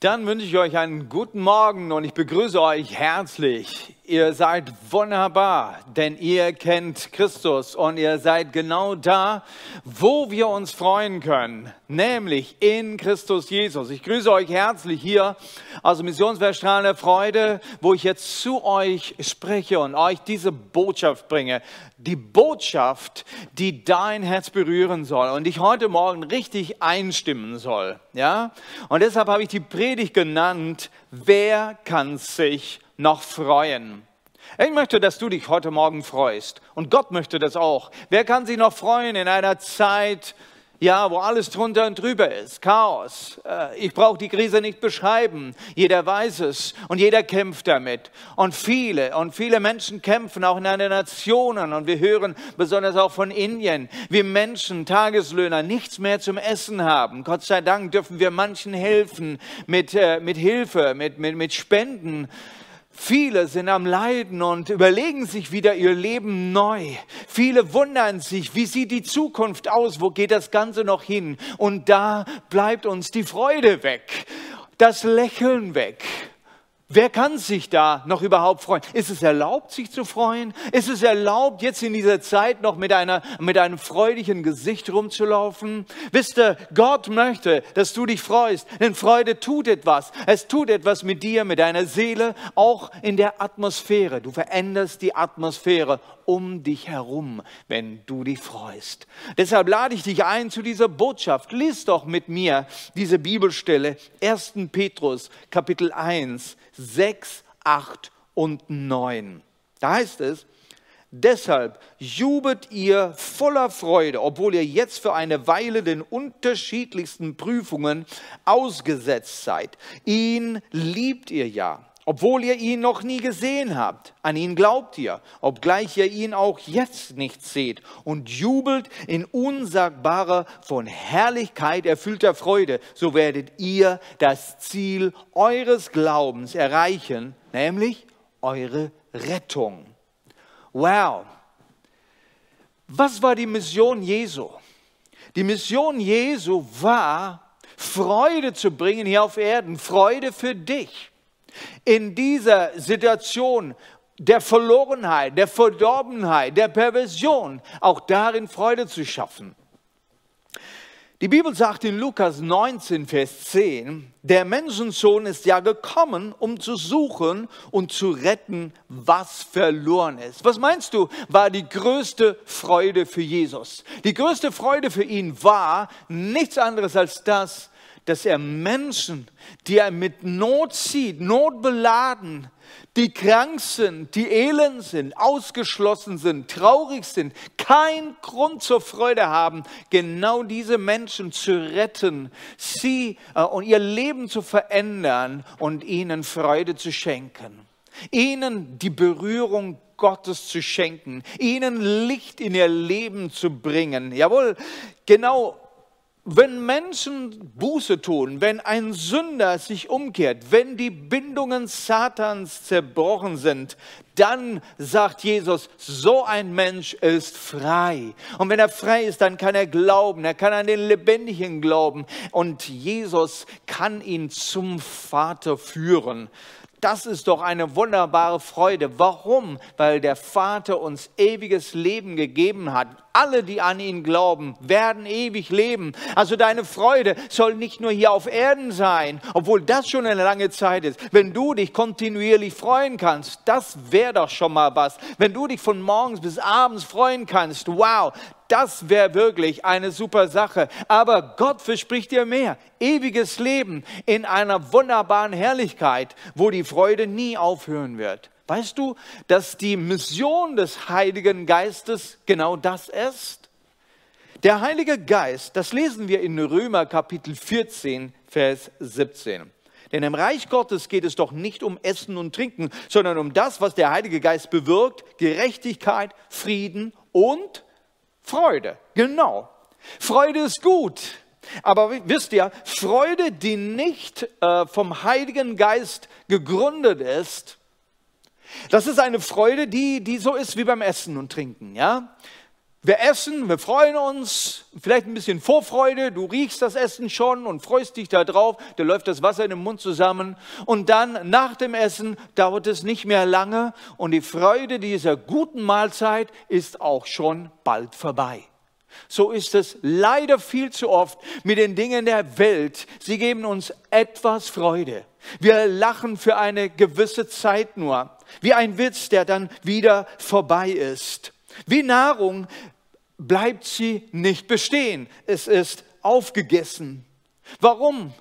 Dann wünsche ich euch einen guten Morgen und ich begrüße euch herzlich. Ihr seid wunderbar, denn ihr kennt Christus und ihr seid genau da, wo wir uns freuen können, nämlich in Christus Jesus. Ich grüße euch herzlich hier aus dem Missionswerk der Freude, wo ich jetzt zu euch spreche und euch diese Botschaft bringe. Die Botschaft, die dein Herz berühren soll und dich heute Morgen richtig einstimmen soll. Ja? Und deshalb habe ich die Predigt genannt, wer kann sich noch freuen? Ich möchte, dass du dich heute Morgen freust. Und Gott möchte das auch. Wer kann sich noch freuen in einer Zeit, ja, wo alles drunter und drüber ist, Chaos. Äh, ich brauche die Krise nicht beschreiben. Jeder weiß es und jeder kämpft damit. Und viele und viele Menschen kämpfen auch in anderen Nationen. Und wir hören besonders auch von Indien, wie Menschen, Tageslöhner, nichts mehr zum Essen haben. Gott sei Dank dürfen wir manchen helfen mit, äh, mit Hilfe, mit, mit, mit Spenden. Viele sind am Leiden und überlegen sich wieder ihr Leben neu. Viele wundern sich, wie sieht die Zukunft aus? Wo geht das Ganze noch hin? Und da bleibt uns die Freude weg, das Lächeln weg. Wer kann sich da noch überhaupt freuen? Ist es erlaubt, sich zu freuen? Ist es erlaubt, jetzt in dieser Zeit noch mit, einer, mit einem freudigen Gesicht rumzulaufen? Wisst ihr, Gott möchte, dass du dich freust, denn Freude tut etwas. Es tut etwas mit dir, mit deiner Seele, auch in der Atmosphäre. Du veränderst die Atmosphäre um dich herum, wenn du dich freust. Deshalb lade ich dich ein zu dieser Botschaft. Lies doch mit mir diese Bibelstelle, 1. Petrus, Kapitel 1 6, 8 und 9. Da heißt es, Deshalb jubelt ihr voller Freude, obwohl ihr jetzt für eine Weile den unterschiedlichsten Prüfungen ausgesetzt seid. Ihn liebt ihr ja, obwohl ihr ihn noch nie gesehen habt. An ihn glaubt ihr, obgleich ihr ihn auch jetzt nicht seht. Und jubelt in unsagbarer, von Herrlichkeit erfüllter Freude. So werdet ihr das Ziel eures Glaubens erreichen, nämlich eure Rettung. Wow. Was war die Mission Jesu? Die Mission Jesu war, Freude zu bringen hier auf Erden, Freude für dich. In dieser Situation der Verlorenheit, der Verdorbenheit, der Perversion, auch darin Freude zu schaffen. Die Bibel sagt in Lukas 19, Vers 10, der Menschensohn ist ja gekommen, um zu suchen und zu retten, was verloren ist. Was meinst du, war die größte Freude für Jesus? Die größte Freude für ihn war nichts anderes als das, dass er Menschen, die er mit Not sieht, notbeladen, die krank sind, die elend sind, ausgeschlossen sind, traurig sind, keinen Grund zur Freude haben, genau diese Menschen zu retten, sie äh, und ihr Leben zu verändern und ihnen Freude zu schenken, ihnen die Berührung Gottes zu schenken, ihnen Licht in ihr Leben zu bringen. Jawohl, genau wenn Menschen Buße tun, wenn ein Sünder sich umkehrt, wenn die Bindungen Satans zerbrochen sind, dann sagt Jesus, so ein Mensch ist frei. Und wenn er frei ist, dann kann er glauben, er kann an den Lebendigen glauben und Jesus kann ihn zum Vater führen. Das ist doch eine wunderbare Freude. Warum? Weil der Vater uns ewiges Leben gegeben hat. Alle, die an ihn glauben, werden ewig leben. Also deine Freude soll nicht nur hier auf Erden sein, obwohl das schon eine lange Zeit ist. Wenn du dich kontinuierlich freuen kannst, das wäre doch schon mal was. Wenn du dich von morgens bis abends freuen kannst, wow, das wäre wirklich eine super Sache. Aber Gott verspricht dir mehr. Ewiges Leben in einer wunderbaren Herrlichkeit, wo die Freude nie aufhören wird. Weißt du, dass die Mission des Heiligen Geistes genau das ist? Der Heilige Geist, das lesen wir in Römer Kapitel 14, Vers 17. Denn im Reich Gottes geht es doch nicht um Essen und Trinken, sondern um das, was der Heilige Geist bewirkt, Gerechtigkeit, Frieden und Freude, genau. Freude ist gut. Aber wisst ihr, Freude, die nicht äh, vom Heiligen Geist gegründet ist, das ist eine Freude, die, die so ist wie beim Essen und Trinken. Ja? Wir essen, wir freuen uns, vielleicht ein bisschen Vorfreude, du riechst das Essen schon und freust dich darauf, da läuft das Wasser in den Mund zusammen und dann nach dem Essen dauert es nicht mehr lange und die Freude dieser guten Mahlzeit ist auch schon bald vorbei. So ist es leider viel zu oft mit den Dingen der Welt. Sie geben uns etwas Freude. Wir lachen für eine gewisse Zeit nur, wie ein Witz, der dann wieder vorbei ist. Wie Nahrung bleibt sie nicht bestehen. Es ist aufgegessen. Warum?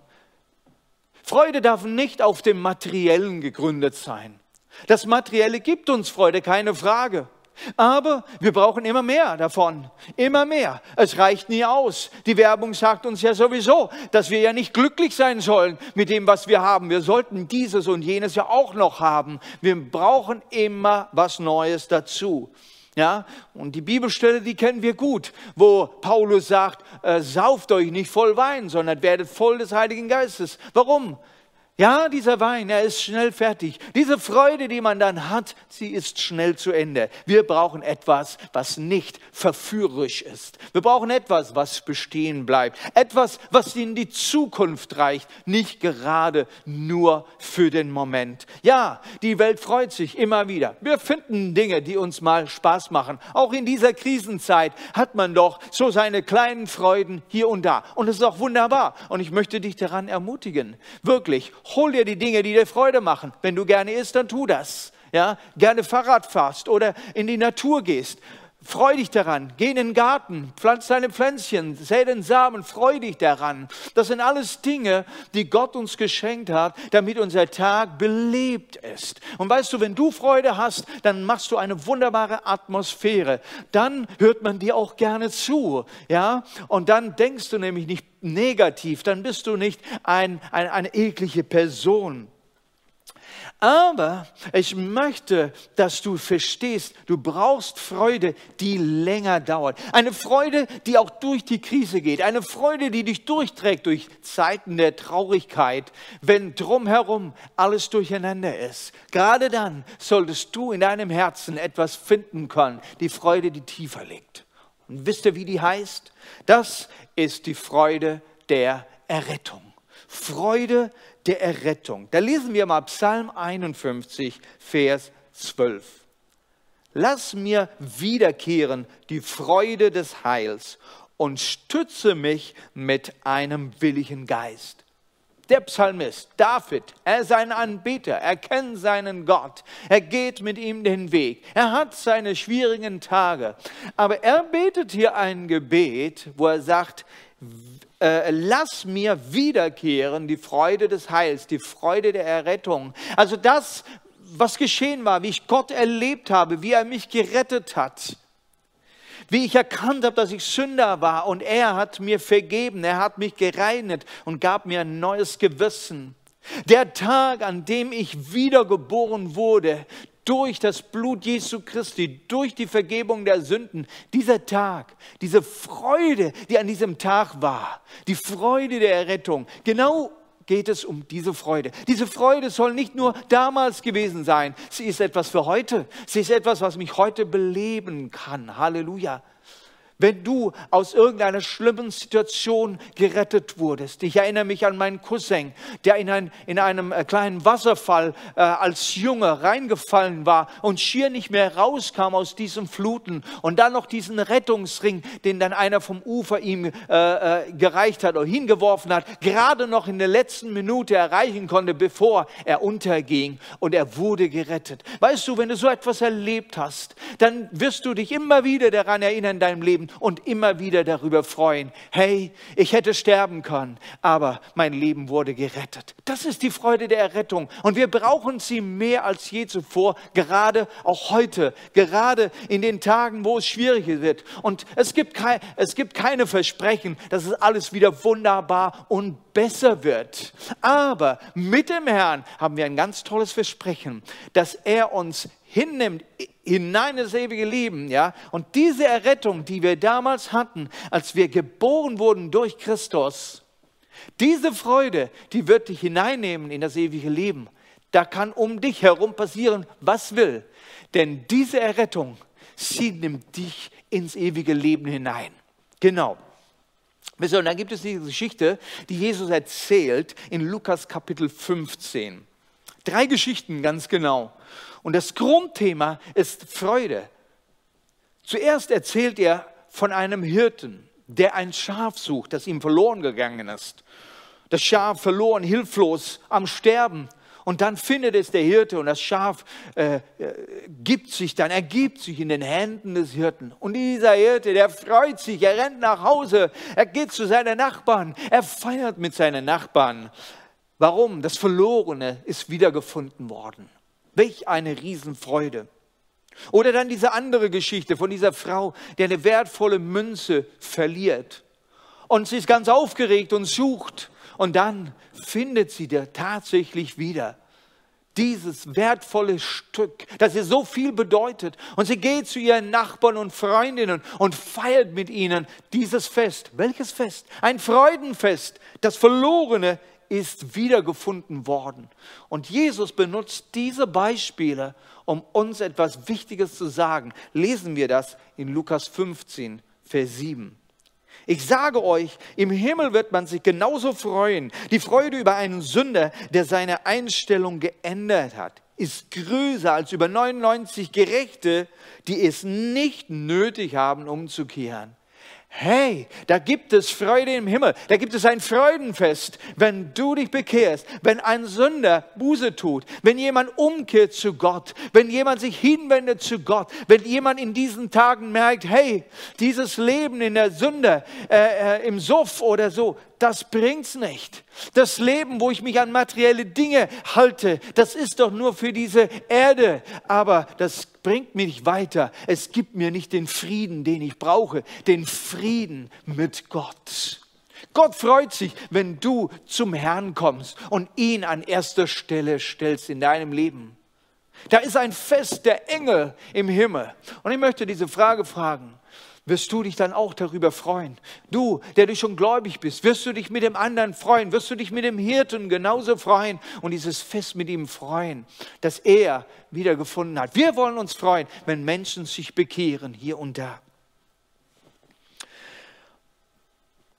Freude darf nicht auf dem Materiellen gegründet sein. Das Materielle gibt uns Freude, keine Frage. Aber wir brauchen immer mehr davon, immer mehr. Es reicht nie aus. Die Werbung sagt uns ja sowieso, dass wir ja nicht glücklich sein sollen mit dem, was wir haben. Wir sollten dieses und jenes ja auch noch haben. Wir brauchen immer was Neues dazu. Ja, und die Bibelstelle, die kennen wir gut, wo Paulus sagt, äh, sauft euch nicht voll Wein, sondern werdet voll des Heiligen Geistes. Warum? Ja, dieser Wein, er ist schnell fertig. Diese Freude, die man dann hat, sie ist schnell zu Ende. Wir brauchen etwas, was nicht verführerisch ist. Wir brauchen etwas, was bestehen bleibt. Etwas, was in die Zukunft reicht, nicht gerade nur für den Moment. Ja, die Welt freut sich immer wieder. Wir finden Dinge, die uns mal Spaß machen. Auch in dieser Krisenzeit hat man doch so seine kleinen Freuden hier und da. Und es ist auch wunderbar. Und ich möchte dich daran ermutigen, wirklich hol dir die Dinge, die dir Freude machen. Wenn du gerne isst, dann tu das. Ja, gerne Fahrrad fährst oder in die Natur gehst. Freu dich daran, geh in den Garten, pflanz deine Pflänzchen, säe den Samen, freu dich daran. Das sind alles Dinge, die Gott uns geschenkt hat, damit unser Tag belebt ist. Und weißt du, wenn du Freude hast, dann machst du eine wunderbare Atmosphäre. Dann hört man dir auch gerne zu, ja? Und dann denkst du nämlich nicht negativ, dann bist du nicht ein, ein, eine eklige Person. Aber ich möchte, dass du verstehst, du brauchst Freude, die länger dauert. Eine Freude, die auch durch die Krise geht. Eine Freude, die dich durchträgt durch Zeiten der Traurigkeit, wenn drumherum alles durcheinander ist. Gerade dann solltest du in deinem Herzen etwas finden können, die Freude, die tiefer liegt. Und wisst ihr, wie die heißt? Das ist die Freude der Errettung. Freude der Errettung. Da lesen wir mal Psalm 51, Vers 12. Lass mir wiederkehren die Freude des Heils und stütze mich mit einem willigen Geist. Der Psalmist, David, er ist ein Anbeter, er kennt seinen Gott, er geht mit ihm den Weg, er hat seine schwierigen Tage, aber er betet hier ein Gebet, wo er sagt, äh, lass mir wiederkehren die Freude des Heils, die Freude der Errettung. Also das, was geschehen war, wie ich Gott erlebt habe, wie er mich gerettet hat, wie ich erkannt habe, dass ich Sünder war und er hat mir vergeben, er hat mich gereinigt und gab mir ein neues Gewissen. Der Tag, an dem ich wiedergeboren wurde, durch das Blut Jesu Christi, durch die Vergebung der Sünden, dieser Tag, diese Freude, die an diesem Tag war, die Freude der Errettung, genau geht es um diese Freude. Diese Freude soll nicht nur damals gewesen sein, sie ist etwas für heute, sie ist etwas, was mich heute beleben kann. Halleluja. Wenn du aus irgendeiner schlimmen Situation gerettet wurdest. Ich erinnere mich an meinen Cousin, der in, ein, in einem äh, kleinen Wasserfall äh, als Junge reingefallen war und schier nicht mehr rauskam aus diesen Fluten. Und dann noch diesen Rettungsring, den dann einer vom Ufer ihm äh, äh, gereicht hat oder hingeworfen hat, gerade noch in der letzten Minute erreichen konnte, bevor er unterging. Und er wurde gerettet. Weißt du, wenn du so etwas erlebt hast, dann wirst du dich immer wieder daran erinnern in deinem Leben, und immer wieder darüber freuen. Hey, ich hätte sterben können, aber mein Leben wurde gerettet. Das ist die Freude der Errettung. Und wir brauchen sie mehr als je zuvor, gerade auch heute, gerade in den Tagen, wo es schwierig wird. Und es gibt, kein, es gibt keine Versprechen, dass es alles wieder wunderbar und besser wird. Aber mit dem Herrn haben wir ein ganz tolles Versprechen, dass er uns hinnimmt hinein in das ewige Leben, ja. Und diese Errettung, die wir damals hatten, als wir geboren wurden durch Christus, diese Freude, die wird dich hineinnehmen in das ewige Leben. Da kann um dich herum passieren, was will. Denn diese Errettung, sie nimmt dich ins ewige Leben hinein. Genau. Und dann gibt es diese Geschichte, die Jesus erzählt in Lukas Kapitel 15. Drei Geschichten ganz genau. Und das Grundthema ist Freude. Zuerst erzählt er von einem Hirten, der ein Schaf sucht, das ihm verloren gegangen ist. Das Schaf verloren, hilflos, am Sterben. Und dann findet es der Hirte und das Schaf äh, äh, gibt sich dann, ergibt sich in den Händen des Hirten. Und dieser Hirte, der freut sich, er rennt nach Hause, er geht zu seinen Nachbarn, er feiert mit seinen Nachbarn. Warum? Das Verlorene ist wiedergefunden worden. Welch eine Riesenfreude. Oder dann diese andere Geschichte von dieser Frau, die eine wertvolle Münze verliert. Und sie ist ganz aufgeregt und sucht und dann findet sie der tatsächlich wieder dieses wertvolle Stück, das ihr so viel bedeutet. Und sie geht zu ihren Nachbarn und Freundinnen und feiert mit ihnen dieses Fest. Welches Fest? Ein Freudenfest. Das Verlorene ist wiedergefunden worden. Und Jesus benutzt diese Beispiele, um uns etwas Wichtiges zu sagen. Lesen wir das in Lukas 15, Vers 7. Ich sage euch, im Himmel wird man sich genauso freuen. Die Freude über einen Sünder, der seine Einstellung geändert hat, ist größer als über 99 Gerechte, die es nicht nötig haben, umzukehren. Hey, da gibt es Freude im Himmel, da gibt es ein Freudenfest, wenn du dich bekehrst, wenn ein Sünder Buße tut, wenn jemand umkehrt zu Gott, wenn jemand sich hinwendet zu Gott, wenn jemand in diesen Tagen merkt, hey, dieses Leben in der Sünde, äh, äh, im Suff oder so, das bringt's nicht. Das Leben, wo ich mich an materielle Dinge halte, das ist doch nur für diese Erde. Aber das bringt mich nicht weiter. Es gibt mir nicht den Frieden, den ich brauche, den Frieden mit Gott. Gott freut sich, wenn du zum Herrn kommst und ihn an erster Stelle stellst in deinem Leben. Da ist ein Fest der Engel im Himmel. Und ich möchte diese Frage fragen wirst du dich dann auch darüber freuen. Du, der du schon gläubig bist, wirst du dich mit dem anderen freuen, wirst du dich mit dem Hirten genauso freuen und dieses Fest mit ihm freuen, dass er wiedergefunden hat. Wir wollen uns freuen, wenn Menschen sich bekehren hier und da.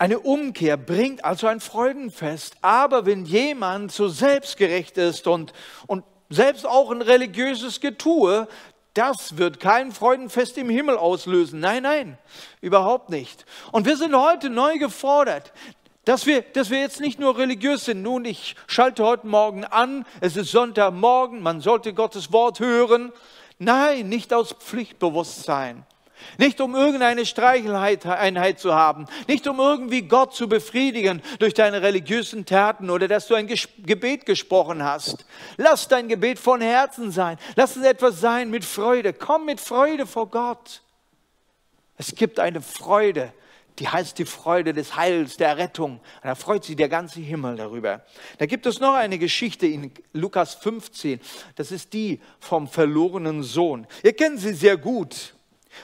Eine Umkehr bringt also ein Freudenfest, aber wenn jemand so selbstgerecht ist und, und selbst auch ein religiöses Getue, das wird kein Freudenfest im Himmel auslösen. Nein, nein, überhaupt nicht. Und wir sind heute neu gefordert, dass wir, dass wir jetzt nicht nur religiös sind. Nun, ich schalte heute Morgen an, es ist Sonntagmorgen, man sollte Gottes Wort hören. Nein, nicht aus Pflichtbewusstsein. Nicht um irgendeine Streicheleinheit zu haben, nicht um irgendwie Gott zu befriedigen durch deine religiösen Taten oder dass du ein Gebet gesprochen hast. Lass dein Gebet von Herzen sein. Lass es etwas sein mit Freude. Komm mit Freude vor Gott. Es gibt eine Freude, die heißt die Freude des Heils, der Rettung. Da freut sich der ganze Himmel darüber. Da gibt es noch eine Geschichte in Lukas 15. Das ist die vom verlorenen Sohn. Ihr kennt sie sehr gut.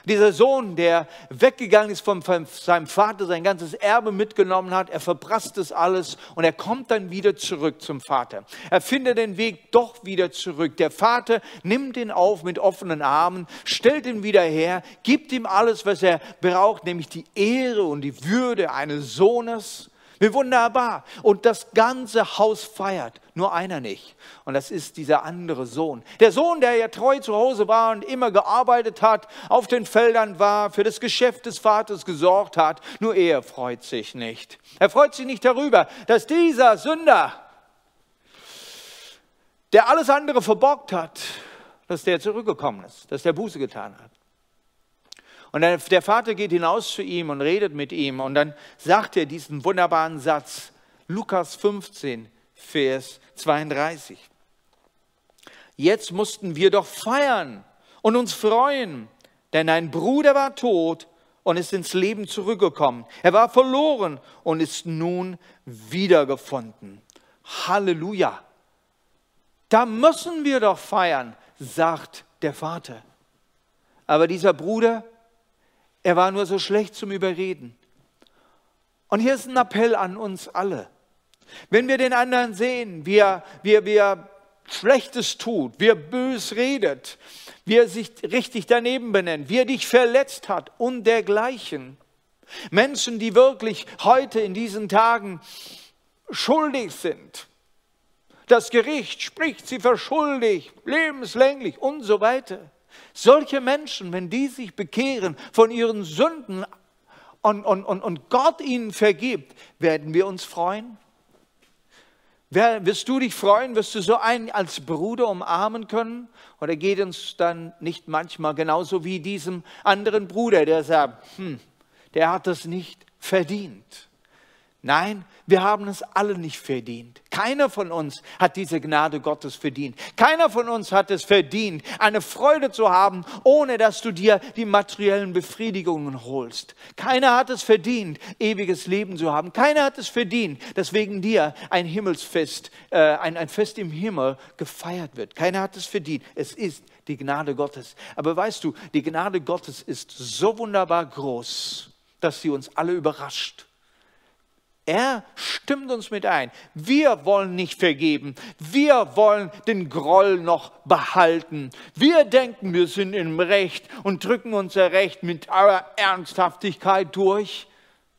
Dieser Sohn, der weggegangen ist von seinem Vater, sein ganzes Erbe mitgenommen hat, er verprasst es alles und er kommt dann wieder zurück zum Vater. Er findet den Weg doch wieder zurück. Der Vater nimmt ihn auf mit offenen Armen, stellt ihn wieder her, gibt ihm alles, was er braucht, nämlich die Ehre und die Würde eines Sohnes wie wunderbar. Und das ganze Haus feiert, nur einer nicht. Und das ist dieser andere Sohn. Der Sohn, der ja treu zu Hause war und immer gearbeitet hat, auf den Feldern war, für das Geschäft des Vaters gesorgt hat. Nur er freut sich nicht. Er freut sich nicht darüber, dass dieser Sünder, der alles andere verbockt hat, dass der zurückgekommen ist, dass der Buße getan hat. Und dann, der Vater geht hinaus zu ihm und redet mit ihm und dann sagt er diesen wunderbaren Satz, Lukas 15, Vers 32. Jetzt mussten wir doch feiern und uns freuen, denn ein Bruder war tot und ist ins Leben zurückgekommen. Er war verloren und ist nun wiedergefunden. Halleluja. Da müssen wir doch feiern, sagt der Vater. Aber dieser Bruder er war nur so schlecht zum Überreden. Und hier ist ein Appell an uns alle. Wenn wir den anderen sehen, wie er, wie wie er Schlechtes tut, wie er bös redet, wie er sich richtig daneben benennt, wie er dich verletzt hat und dergleichen. Menschen, die wirklich heute in diesen Tagen schuldig sind. Das Gericht spricht sie verschuldigt, lebenslänglich und so weiter. Solche Menschen, wenn die sich bekehren von ihren Sünden und, und, und, und Gott ihnen vergibt, werden wir uns freuen? Wer, wirst du dich freuen? Wirst du so einen als Bruder umarmen können? Oder geht uns dann nicht manchmal genauso wie diesem anderen Bruder, der sagt, hm, der hat das nicht verdient? Nein, wir haben es alle nicht verdient. Keiner von uns hat diese Gnade Gottes verdient. Keiner von uns hat es verdient, eine Freude zu haben, ohne dass du dir die materiellen Befriedigungen holst. Keiner hat es verdient, ewiges Leben zu haben. Keiner hat es verdient, dass wegen dir ein Himmelsfest, äh, ein, ein Fest im Himmel gefeiert wird. Keiner hat es verdient. Es ist die Gnade Gottes. Aber weißt du, die Gnade Gottes ist so wunderbar groß, dass sie uns alle überrascht. Er stimmt uns mit ein. Wir wollen nicht vergeben. Wir wollen den Groll noch behalten. Wir denken, wir sind im Recht und drücken unser Recht mit aller Ernsthaftigkeit durch.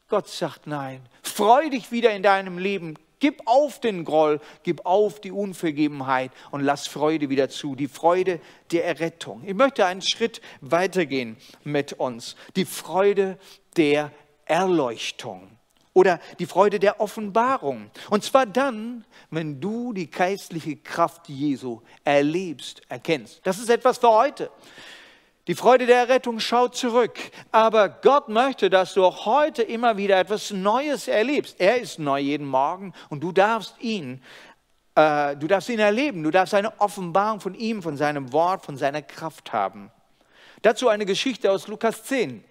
Gott sagt nein. Freu dich wieder in deinem Leben. Gib auf den Groll, gib auf die Unvergebenheit und lass Freude wieder zu, die Freude der Errettung. Ich möchte einen Schritt weitergehen mit uns. Die Freude der Erleuchtung oder die Freude der Offenbarung. Und zwar dann, wenn du die geistliche Kraft Jesu erlebst, erkennst. Das ist etwas für heute. Die Freude der Errettung schaut zurück. Aber Gott möchte, dass du auch heute immer wieder etwas Neues erlebst. Er ist neu jeden Morgen und du darfst ihn, äh, du darfst ihn erleben. Du darfst eine Offenbarung von ihm, von seinem Wort, von seiner Kraft haben. Dazu eine Geschichte aus Lukas 10.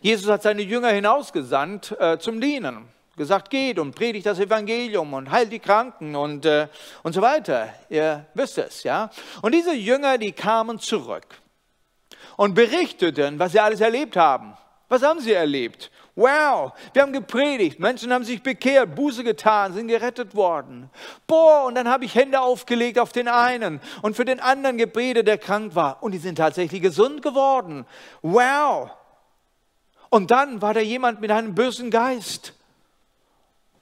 Jesus hat seine Jünger hinausgesandt äh, zum Dienen. Gesagt, geht und predigt das Evangelium und heilt die Kranken und, äh, und so weiter. Ihr wisst es, ja. Und diese Jünger, die kamen zurück und berichteten, was sie alles erlebt haben. Was haben sie erlebt? Wow, wir haben gepredigt, Menschen haben sich bekehrt, Buße getan, sind gerettet worden. Boah, und dann habe ich Hände aufgelegt auf den einen und für den anderen gebetet, der krank war. Und die sind tatsächlich gesund geworden. Wow, und dann war da jemand mit einem bösen Geist.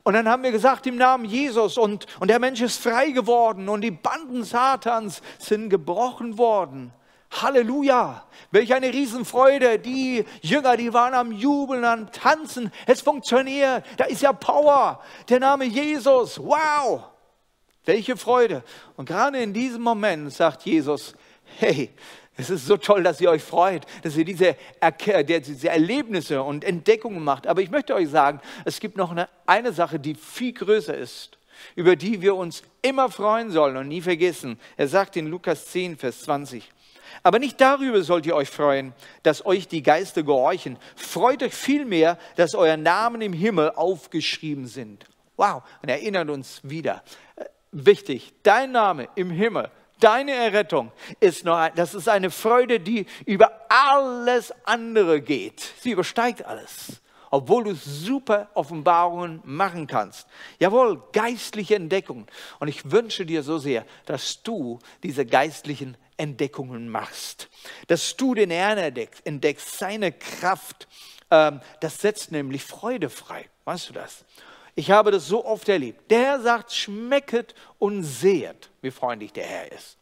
Und dann haben wir gesagt im Namen Jesus und, und der Mensch ist frei geworden und die Banden Satans sind gebrochen worden. Halleluja! Welch eine Riesenfreude. Die Jünger, die waren am Jubeln, am Tanzen. Es funktioniert. Da ist ja Power. Der Name Jesus. Wow! Welche Freude. Und gerade in diesem Moment sagt Jesus, hey, es ist so toll, dass ihr euch freut, dass ihr diese, diese Erlebnisse und Entdeckungen macht. Aber ich möchte euch sagen, es gibt noch eine, eine Sache, die viel größer ist, über die wir uns immer freuen sollen und nie vergessen. Er sagt in Lukas 10, Vers 20. Aber nicht darüber sollt ihr euch freuen, dass euch die Geister gehorchen. Freut euch vielmehr, dass euer Namen im Himmel aufgeschrieben sind. Wow, und erinnert uns wieder. Äh, wichtig, dein Name im Himmel Deine Errettung ist nur, das ist eine Freude, die über alles andere geht. Sie übersteigt alles, obwohl du super Offenbarungen machen kannst. Jawohl, geistliche Entdeckungen. Und ich wünsche dir so sehr, dass du diese geistlichen Entdeckungen machst, dass du den Herrn entdeckst, entdeckst seine Kraft. Ähm, das setzt nämlich Freude frei. Weißt du das? Ich habe das so oft erlebt. Der sagt, schmecket und sehet, wie freundlich der Herr ist.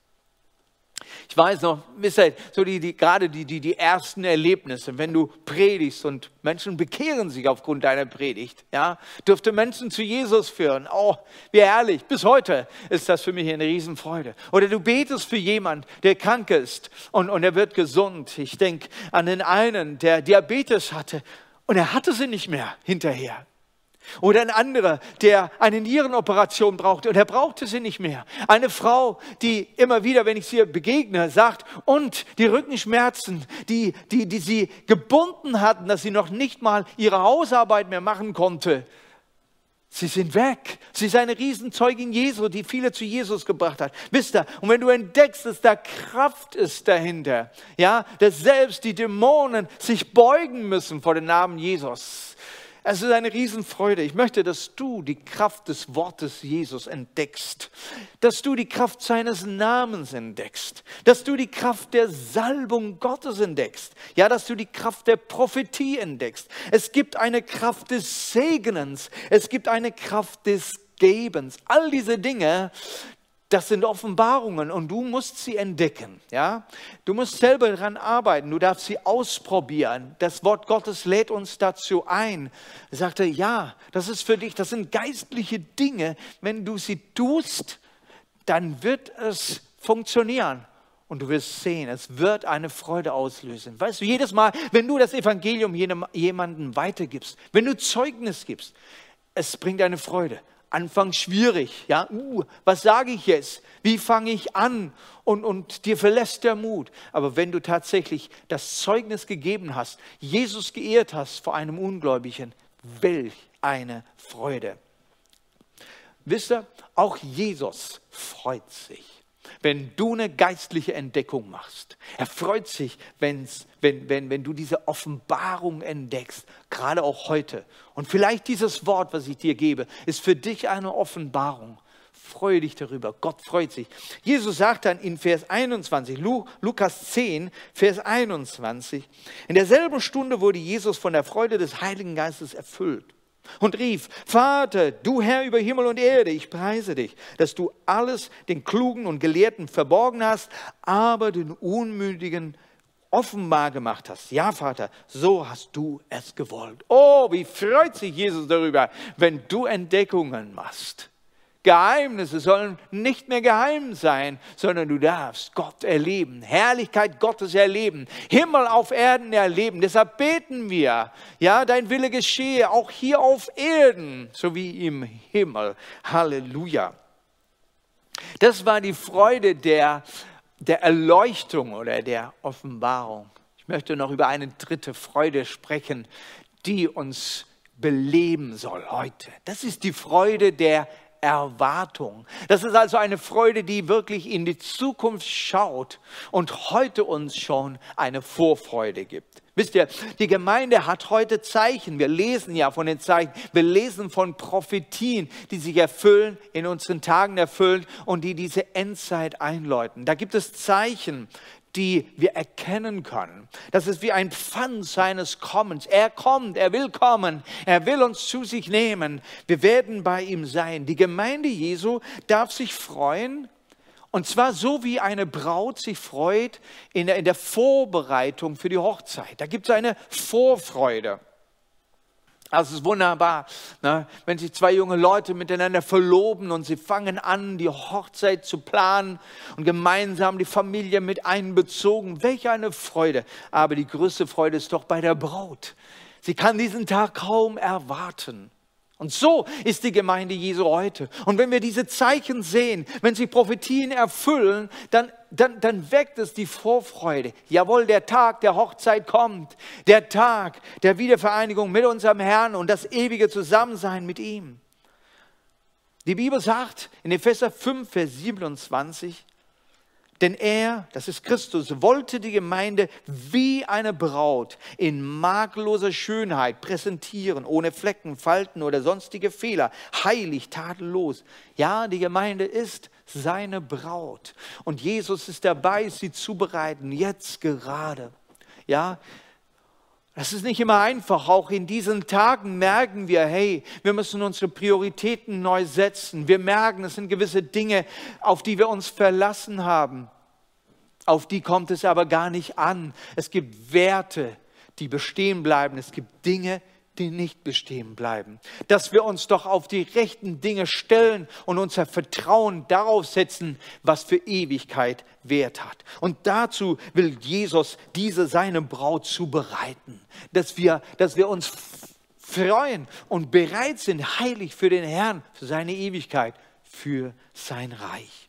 Ich weiß noch, wisst ihr, so die, die, gerade die, die, die ersten Erlebnisse, wenn du predigst und Menschen bekehren sich aufgrund deiner Predigt, ja, dürfte Menschen zu Jesus führen. Oh, wie herrlich. Bis heute ist das für mich eine Riesenfreude. Oder du betest für jemanden, der krank ist und, und er wird gesund. Ich denke an den einen, der Diabetes hatte und er hatte sie nicht mehr hinterher. Oder ein anderer, der eine Nierenoperation brauchte und er brauchte sie nicht mehr. Eine Frau, die immer wieder, wenn ich sie begegne, sagt, und die Rückenschmerzen, die, die, die sie gebunden hatten, dass sie noch nicht mal ihre Hausarbeit mehr machen konnte, Sie sind weg. Sie ist eine Riesenzeugin Jesu, die viele zu Jesus gebracht hat. Wisst ihr, und wenn du entdeckst, dass da Kraft ist dahinter, ja, dass selbst die Dämonen sich beugen müssen vor dem Namen Jesus, Es ist eine Riesenfreude. Ich möchte, dass du die Kraft des Wortes Jesus entdeckst, dass du die Kraft seines Namens entdeckst, dass du die Kraft der Salbung Gottes entdeckst, ja, dass du die Kraft der Prophetie entdeckst. Es gibt eine Kraft des Segnens, es gibt eine Kraft des Gebens. All diese Dinge, das sind Offenbarungen und du musst sie entdecken. Ja? Du musst selber daran arbeiten, du darfst sie ausprobieren. Das Wort Gottes lädt uns dazu ein. Er sagte, ja, das ist für dich, das sind geistliche Dinge. Wenn du sie tust, dann wird es funktionieren. Und du wirst sehen, es wird eine Freude auslösen. Weißt du, jedes Mal, wenn du das Evangelium jemandem weitergibst, wenn du Zeugnis gibst, es bringt eine Freude. Anfangs schwierig. Ja, uh, was sage ich jetzt? Wie fange ich an? Und, und dir verlässt der Mut. Aber wenn du tatsächlich das Zeugnis gegeben hast, Jesus geehrt hast vor einem Ungläubigen, welch eine Freude. Wisst ihr, auch Jesus freut sich wenn du eine geistliche Entdeckung machst. Er freut sich, wenn's, wenn, wenn, wenn du diese Offenbarung entdeckst, gerade auch heute. Und vielleicht dieses Wort, was ich dir gebe, ist für dich eine Offenbarung. Freue dich darüber. Gott freut sich. Jesus sagt dann in Vers 21, Lukas 10, Vers 21, in derselben Stunde wurde Jesus von der Freude des Heiligen Geistes erfüllt und rief, Vater, du Herr über Himmel und Erde, ich preise dich, dass du alles den Klugen und Gelehrten verborgen hast, aber den Unmündigen offenbar gemacht hast. Ja, Vater, so hast du es gewollt. Oh, wie freut sich Jesus darüber, wenn du Entdeckungen machst. Geheimnisse sollen nicht mehr geheim sein, sondern du darfst Gott erleben, Herrlichkeit Gottes erleben, Himmel auf Erden erleben. Deshalb beten wir, ja, dein Wille geschehe auch hier auf Erden, so wie im Himmel. Halleluja. Das war die Freude der, der Erleuchtung oder der Offenbarung. Ich möchte noch über eine dritte Freude sprechen, die uns beleben soll heute. Das ist die Freude der Erwartung. Das ist also eine Freude, die wirklich in die Zukunft schaut und heute uns schon eine Vorfreude gibt. Wisst ihr, die Gemeinde hat heute Zeichen. Wir lesen ja von den Zeichen. Wir lesen von Prophetien, die sich erfüllen, in unseren Tagen erfüllen und die diese Endzeit einläuten. Da gibt es Zeichen, die wir erkennen können. Das ist wie ein Pfand seines Kommens. Er kommt, er will kommen, er will uns zu sich nehmen. Wir werden bei ihm sein. Die Gemeinde Jesu darf sich freuen, und zwar so wie eine Braut sich freut in der, in der Vorbereitung für die Hochzeit. Da gibt es eine Vorfreude. Also es ist wunderbar, ne? wenn sich zwei junge Leute miteinander verloben und sie fangen an, die Hochzeit zu planen und gemeinsam die Familie mit einbezogen. Welch eine Freude. Aber die größte Freude ist doch bei der Braut. Sie kann diesen Tag kaum erwarten. Und so ist die Gemeinde Jesu heute. Und wenn wir diese Zeichen sehen, wenn sich Prophetien erfüllen, dann, dann, dann weckt es die Vorfreude. Jawohl, der Tag der Hochzeit kommt. Der Tag der Wiedervereinigung mit unserem Herrn und das ewige Zusammensein mit ihm. Die Bibel sagt in Epheser 5, Vers 27, denn er, das ist Christus, wollte die Gemeinde wie eine Braut in makelloser Schönheit präsentieren, ohne Flecken, Falten oder sonstige Fehler, heilig, tadellos. Ja, die Gemeinde ist seine Braut und Jesus ist dabei, sie zu bereiten, jetzt gerade. Ja, das ist nicht immer einfach. Auch in diesen Tagen merken wir, hey, wir müssen unsere Prioritäten neu setzen. Wir merken, es sind gewisse Dinge, auf die wir uns verlassen haben. Auf die kommt es aber gar nicht an. Es gibt Werte, die bestehen bleiben. Es gibt Dinge, die nicht bestehen bleiben. Dass wir uns doch auf die rechten Dinge stellen und unser Vertrauen darauf setzen, was für Ewigkeit Wert hat. Und dazu will Jesus diese seine Braut zubereiten, dass wir, dass wir uns freuen und bereit sind, heilig für den Herrn, für seine Ewigkeit, für sein Reich.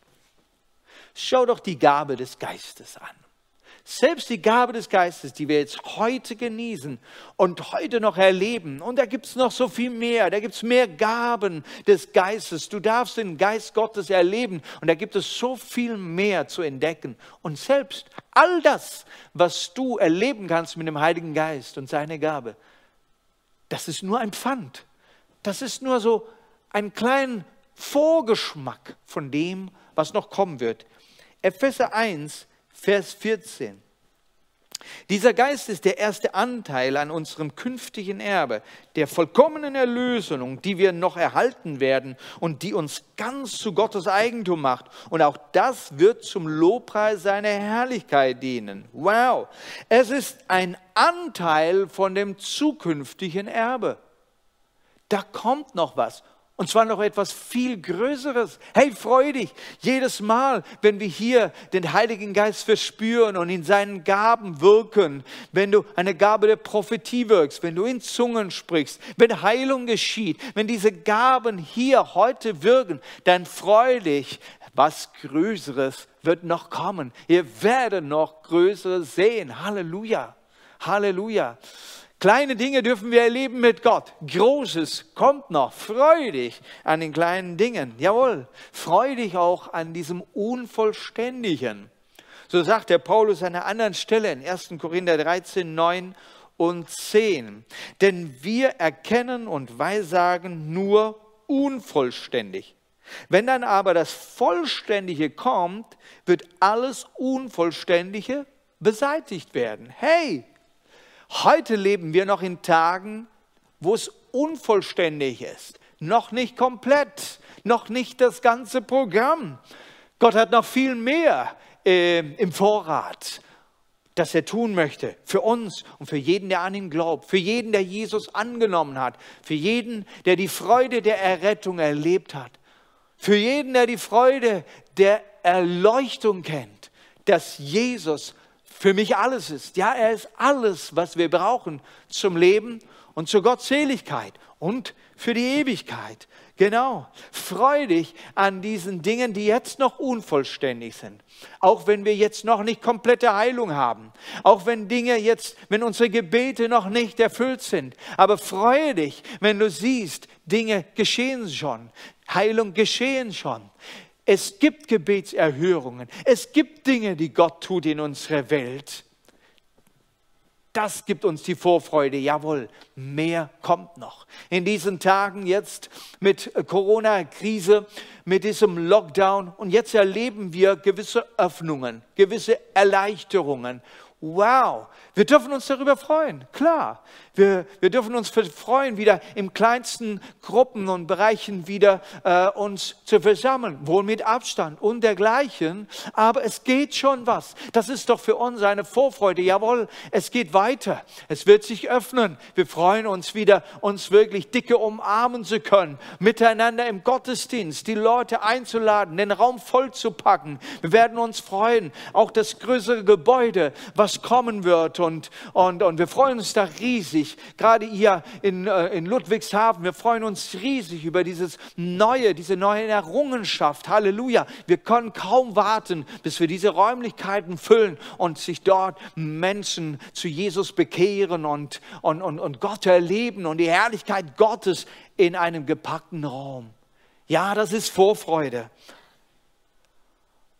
Schau doch die Gabe des Geistes an. Selbst die Gabe des Geistes, die wir jetzt heute genießen und heute noch erleben, und da gibt es noch so viel mehr, da gibt es mehr Gaben des Geistes. Du darfst den Geist Gottes erleben und da gibt es so viel mehr zu entdecken. Und selbst all das, was du erleben kannst mit dem Heiligen Geist und seine Gabe, das ist nur ein Pfand. Das ist nur so ein kleiner Vorgeschmack von dem, was noch kommen wird. Epheser 1, Vers 14. Dieser Geist ist der erste Anteil an unserem künftigen Erbe, der vollkommenen Erlösung, die wir noch erhalten werden und die uns ganz zu Gottes Eigentum macht. Und auch das wird zum Lobpreis seiner Herrlichkeit dienen. Wow, es ist ein Anteil von dem zukünftigen Erbe. Da kommt noch was. Und zwar noch etwas viel Größeres. Hey, freu dich jedes Mal, wenn wir hier den Heiligen Geist verspüren und in seinen Gaben wirken. Wenn du eine Gabe der Prophetie wirkst, wenn du in Zungen sprichst, wenn Heilung geschieht, wenn diese Gaben hier heute wirken, dann freu dich. Was Größeres wird noch kommen. Ihr werdet noch Größeres sehen. Halleluja. Halleluja. Kleine Dinge dürfen wir erleben mit Gott. Großes kommt noch. Freu dich an den kleinen Dingen. Jawohl, freu dich auch an diesem Unvollständigen. So sagt der Paulus an einer anderen Stelle in 1. Korinther 13, 9 und 10. Denn wir erkennen und weissagen nur unvollständig. Wenn dann aber das Vollständige kommt, wird alles Unvollständige beseitigt werden. Hey, Heute leben wir noch in Tagen, wo es unvollständig ist, noch nicht komplett, noch nicht das ganze Programm. Gott hat noch viel mehr äh, im Vorrat, das er tun möchte für uns und für jeden, der an ihn glaubt, für jeden, der Jesus angenommen hat, für jeden, der die Freude der Errettung erlebt hat, für jeden, der die Freude der Erleuchtung kennt, dass Jesus für mich alles ist. Ja, er ist alles, was wir brauchen zum Leben und zur Gottseligkeit und für die Ewigkeit. Genau. Freu dich an diesen Dingen, die jetzt noch unvollständig sind. Auch wenn wir jetzt noch nicht komplette Heilung haben. Auch wenn Dinge jetzt, wenn unsere Gebete noch nicht erfüllt sind. Aber freue dich, wenn du siehst, Dinge geschehen schon. Heilung geschehen schon. Es gibt Gebetserhörungen. Es gibt Dinge, die Gott tut in unserer Welt. Das gibt uns die Vorfreude. Jawohl, mehr kommt noch. In diesen Tagen jetzt mit Corona-Krise, mit diesem Lockdown und jetzt erleben wir gewisse Öffnungen, gewisse Erleichterungen. Wow, wir dürfen uns darüber freuen, klar. Wir, wir dürfen uns freuen, wieder im kleinsten Gruppen und Bereichen wieder äh, uns zu versammeln, wohl mit Abstand und dergleichen. Aber es geht schon was. Das ist doch für uns eine Vorfreude. Jawohl, es geht weiter. Es wird sich öffnen. Wir freuen uns wieder, uns wirklich dicke umarmen zu können, miteinander im Gottesdienst, die Leute einzuladen, den Raum voll zu packen. Wir werden uns freuen, auch das größere Gebäude, was kommen wird und, und, und wir freuen uns da riesig. Gerade hier in, äh, in Ludwigshafen, wir freuen uns riesig über dieses neue, diese neue Errungenschaft. Halleluja. Wir können kaum warten, bis wir diese Räumlichkeiten füllen und sich dort Menschen zu Jesus bekehren und, und, und, und Gott erleben und die Herrlichkeit Gottes in einem gepackten Raum. Ja, das ist Vorfreude.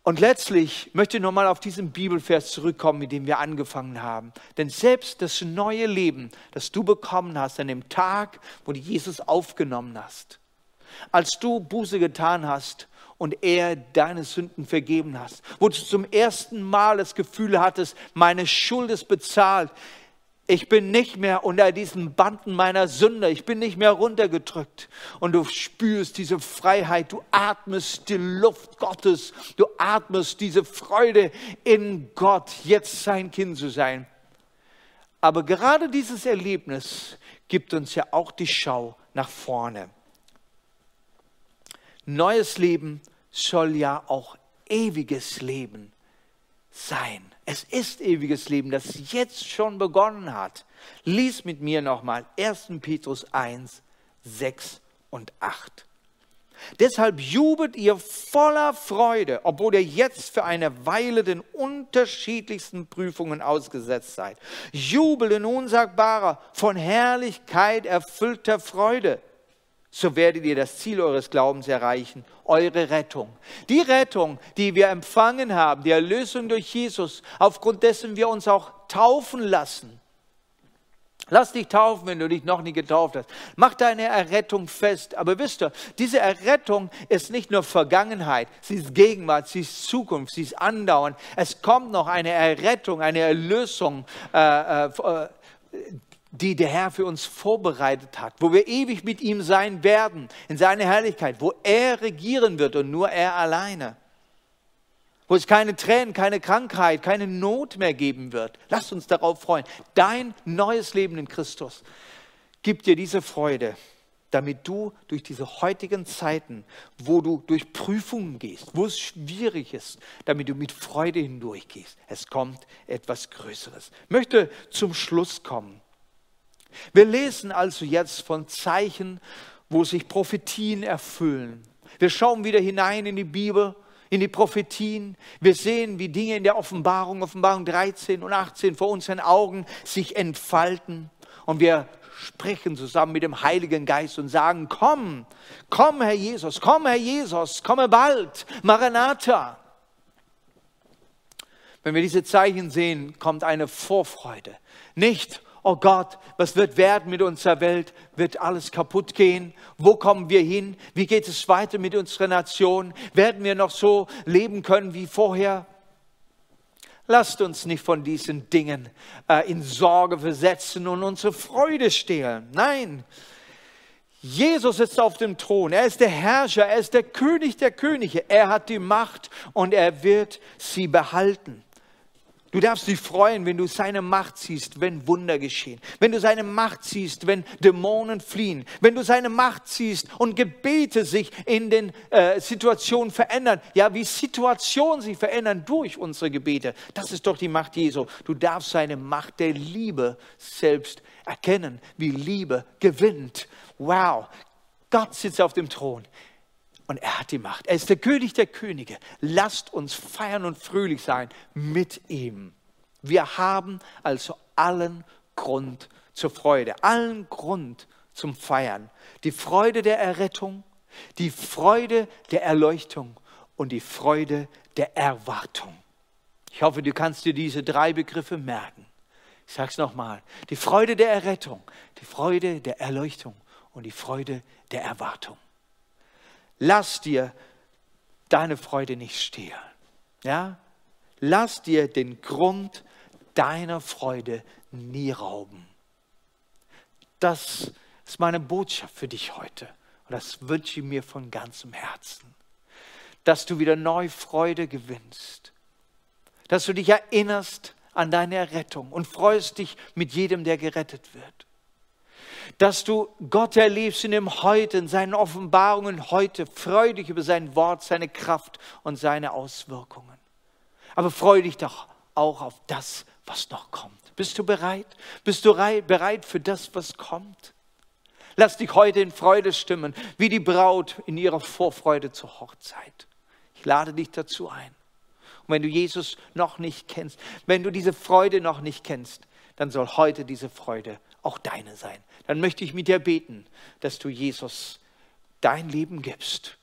Und letztlich möchte ich nochmal auf diesen Bibelvers zurückkommen, mit dem wir angefangen haben. Denn selbst das neue Leben, das du bekommen hast an dem Tag, wo du Jesus aufgenommen hast, als du Buße getan hast und er deine Sünden vergeben hast, wo du zum ersten Mal das Gefühl hattest, meine Schuld ist bezahlt, ich bin nicht mehr unter diesen Banden meiner Sünde. Ich bin nicht mehr runtergedrückt. Und du spürst diese Freiheit. Du atmest die Luft Gottes. Du atmest diese Freude in Gott, jetzt sein Kind zu sein. Aber gerade dieses Erlebnis gibt uns ja auch die Schau nach vorne. Neues Leben soll ja auch ewiges Leben sein. Es ist ewiges Leben, das jetzt schon begonnen hat. Lies mit mir nochmal 1. Petrus 1, 6 und 8. Deshalb jubelt ihr voller Freude, obwohl ihr jetzt für eine Weile den unterschiedlichsten Prüfungen ausgesetzt seid. Jubel in unsagbarer, von Herrlichkeit erfüllter Freude so werdet ihr das Ziel eures Glaubens erreichen, eure Rettung. Die Rettung, die wir empfangen haben, die Erlösung durch Jesus, aufgrund dessen wir uns auch taufen lassen, Lass dich taufen, wenn du dich noch nie getauft hast. Mach deine Errettung fest. Aber wisst ihr, diese Errettung ist nicht nur Vergangenheit, sie ist Gegenwart, sie ist Zukunft, sie ist andauernd. Es kommt noch eine Errettung, eine Erlösung, äh, äh, die der Herr für uns vorbereitet hat, wo wir ewig mit ihm sein werden, in seiner Herrlichkeit, wo er regieren wird und nur er alleine wo es keine Tränen, keine Krankheit, keine Not mehr geben wird. Lass uns darauf freuen. Dein neues Leben in Christus gibt dir diese Freude, damit du durch diese heutigen Zeiten, wo du durch Prüfungen gehst, wo es schwierig ist, damit du mit Freude hindurchgehst. Es kommt etwas Größeres. Ich möchte zum Schluss kommen. Wir lesen also jetzt von Zeichen, wo sich Prophetien erfüllen. Wir schauen wieder hinein in die Bibel in die Prophetien. Wir sehen, wie Dinge in der Offenbarung, Offenbarung 13 und 18 vor unseren Augen sich entfalten. Und wir sprechen zusammen mit dem Heiligen Geist und sagen, komm, komm Herr Jesus, komm Herr Jesus, komme bald, Maranatha. Wenn wir diese Zeichen sehen, kommt eine Vorfreude. Nicht, oh Gott, was wird werden mit unserer Welt? Wird alles kaputt gehen? Wo kommen wir hin? Wie geht es weiter mit unserer Nation? Werden wir noch so leben können wie vorher? Lasst uns nicht von diesen Dingen äh, in Sorge versetzen und unsere Freude stehlen. Nein, Jesus ist auf dem Thron. Er ist der Herrscher. Er ist der König der Könige. Er hat die Macht und er wird sie behalten. Du darfst dich freuen, wenn du seine Macht siehst, wenn Wunder geschehen. Wenn du seine Macht siehst, wenn Dämonen fliehen. Wenn du seine Macht siehst und Gebete sich in den äh, Situationen verändern. Ja, wie Situationen sich verändern durch unsere Gebete. Das ist doch die Macht Jesu. Du darfst seine Macht der Liebe selbst erkennen, wie Liebe gewinnt. Wow, Gott sitzt auf dem Thron und er hat die Macht. Er ist der König der Könige. Lasst uns feiern und fröhlich sein mit ihm. Wir haben also allen Grund zur Freude, allen Grund zum Feiern. Die Freude der Errettung, die Freude der Erleuchtung und die Freude der Erwartung. Ich hoffe, du kannst dir diese drei Begriffe merken. Ich sage es nochmal. Die Freude der Errettung, die Freude der Erleuchtung und die Freude der Erwartung lass dir deine Freude nicht stehlen. Ja? Lass dir den Grund deiner Freude nie rauben. Das ist meine Botschaft für dich heute. Und das wünsche ich mir von ganzem Herzen. Dass du wieder neu Freude gewinnst. Dass du dich erinnerst an deine Errettung und freust dich mit jedem, der gerettet wird dass du Gott erlebst in dem Heute, in seinen Offenbarungen heute, freu dich über sein Wort, seine Kraft und seine Auswirkungen. Aber freu dich doch auch auf das, was noch kommt. Bist du bereit? Bist du bereit für das, was kommt? Lass dich heute in Freude stimmen, wie die Braut in ihrer Vorfreude zur Hochzeit. Ich lade dich dazu ein. Und wenn du Jesus noch nicht kennst, wenn du diese Freude noch nicht kennst, dann soll heute diese Freude auch deine sein. Dann möchte ich mit dir beten, dass du Jesus dein Leben gibst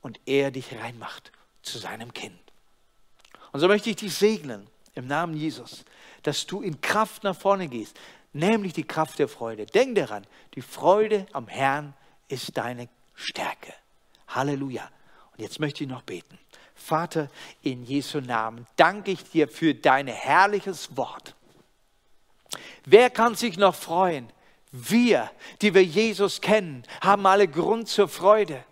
und er dich reinmacht zu seinem Kind. Und so möchte ich dich segnen im Namen Jesus, dass du in Kraft nach vorne gehst, nämlich die Kraft der Freude. Denk daran, die Freude am Herrn ist deine Stärke. Halleluja. Und jetzt möchte ich noch beten. Vater, in Jesu Namen danke ich dir für dein herrliches Wort. Wer kann sich noch freuen? Wir, die wir Jesus kennen, haben alle Grund zur Freude.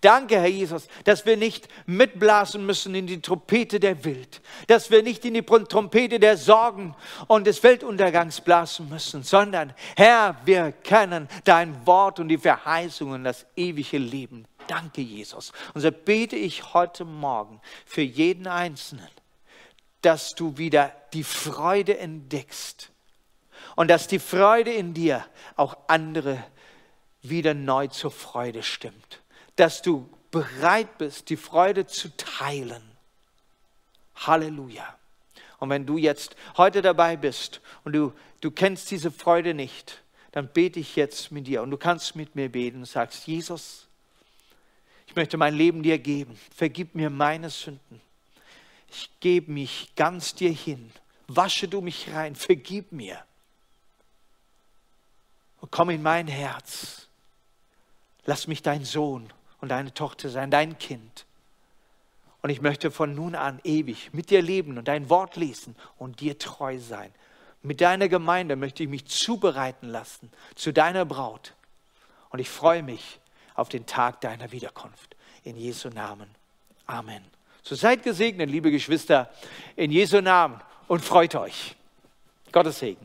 Danke, Herr Jesus, dass wir nicht mitblasen müssen in die Trompete der Wild, dass wir nicht in die Trompete der Sorgen und des Weltuntergangs blasen müssen, sondern, Herr, wir kennen dein Wort und die Verheißungen, das ewige Leben. Danke, Jesus. Und so bete ich heute Morgen für jeden Einzelnen, dass du wieder die Freude entdeckst und dass die Freude in dir auch andere wieder neu zur Freude stimmt. Dass du bereit bist, die Freude zu teilen. Halleluja. Und wenn du jetzt heute dabei bist und du, du kennst diese Freude nicht, dann bete ich jetzt mit dir und du kannst mit mir beten und sagst, Jesus, ich möchte mein Leben dir geben. Vergib mir meine Sünden. Ich gebe mich ganz dir hin. Wasche du mich rein. Vergib mir. Und komm in mein Herz. Lass mich dein Sohn und deine Tochter sein, dein Kind. Und ich möchte von nun an ewig mit dir leben und dein Wort lesen und dir treu sein. Mit deiner Gemeinde möchte ich mich zubereiten lassen zu deiner Braut. Und ich freue mich auf den Tag deiner Wiederkunft. In Jesu Namen. Amen. So seid gesegnet, liebe Geschwister, in Jesu Namen und freut euch. Gottes Segen.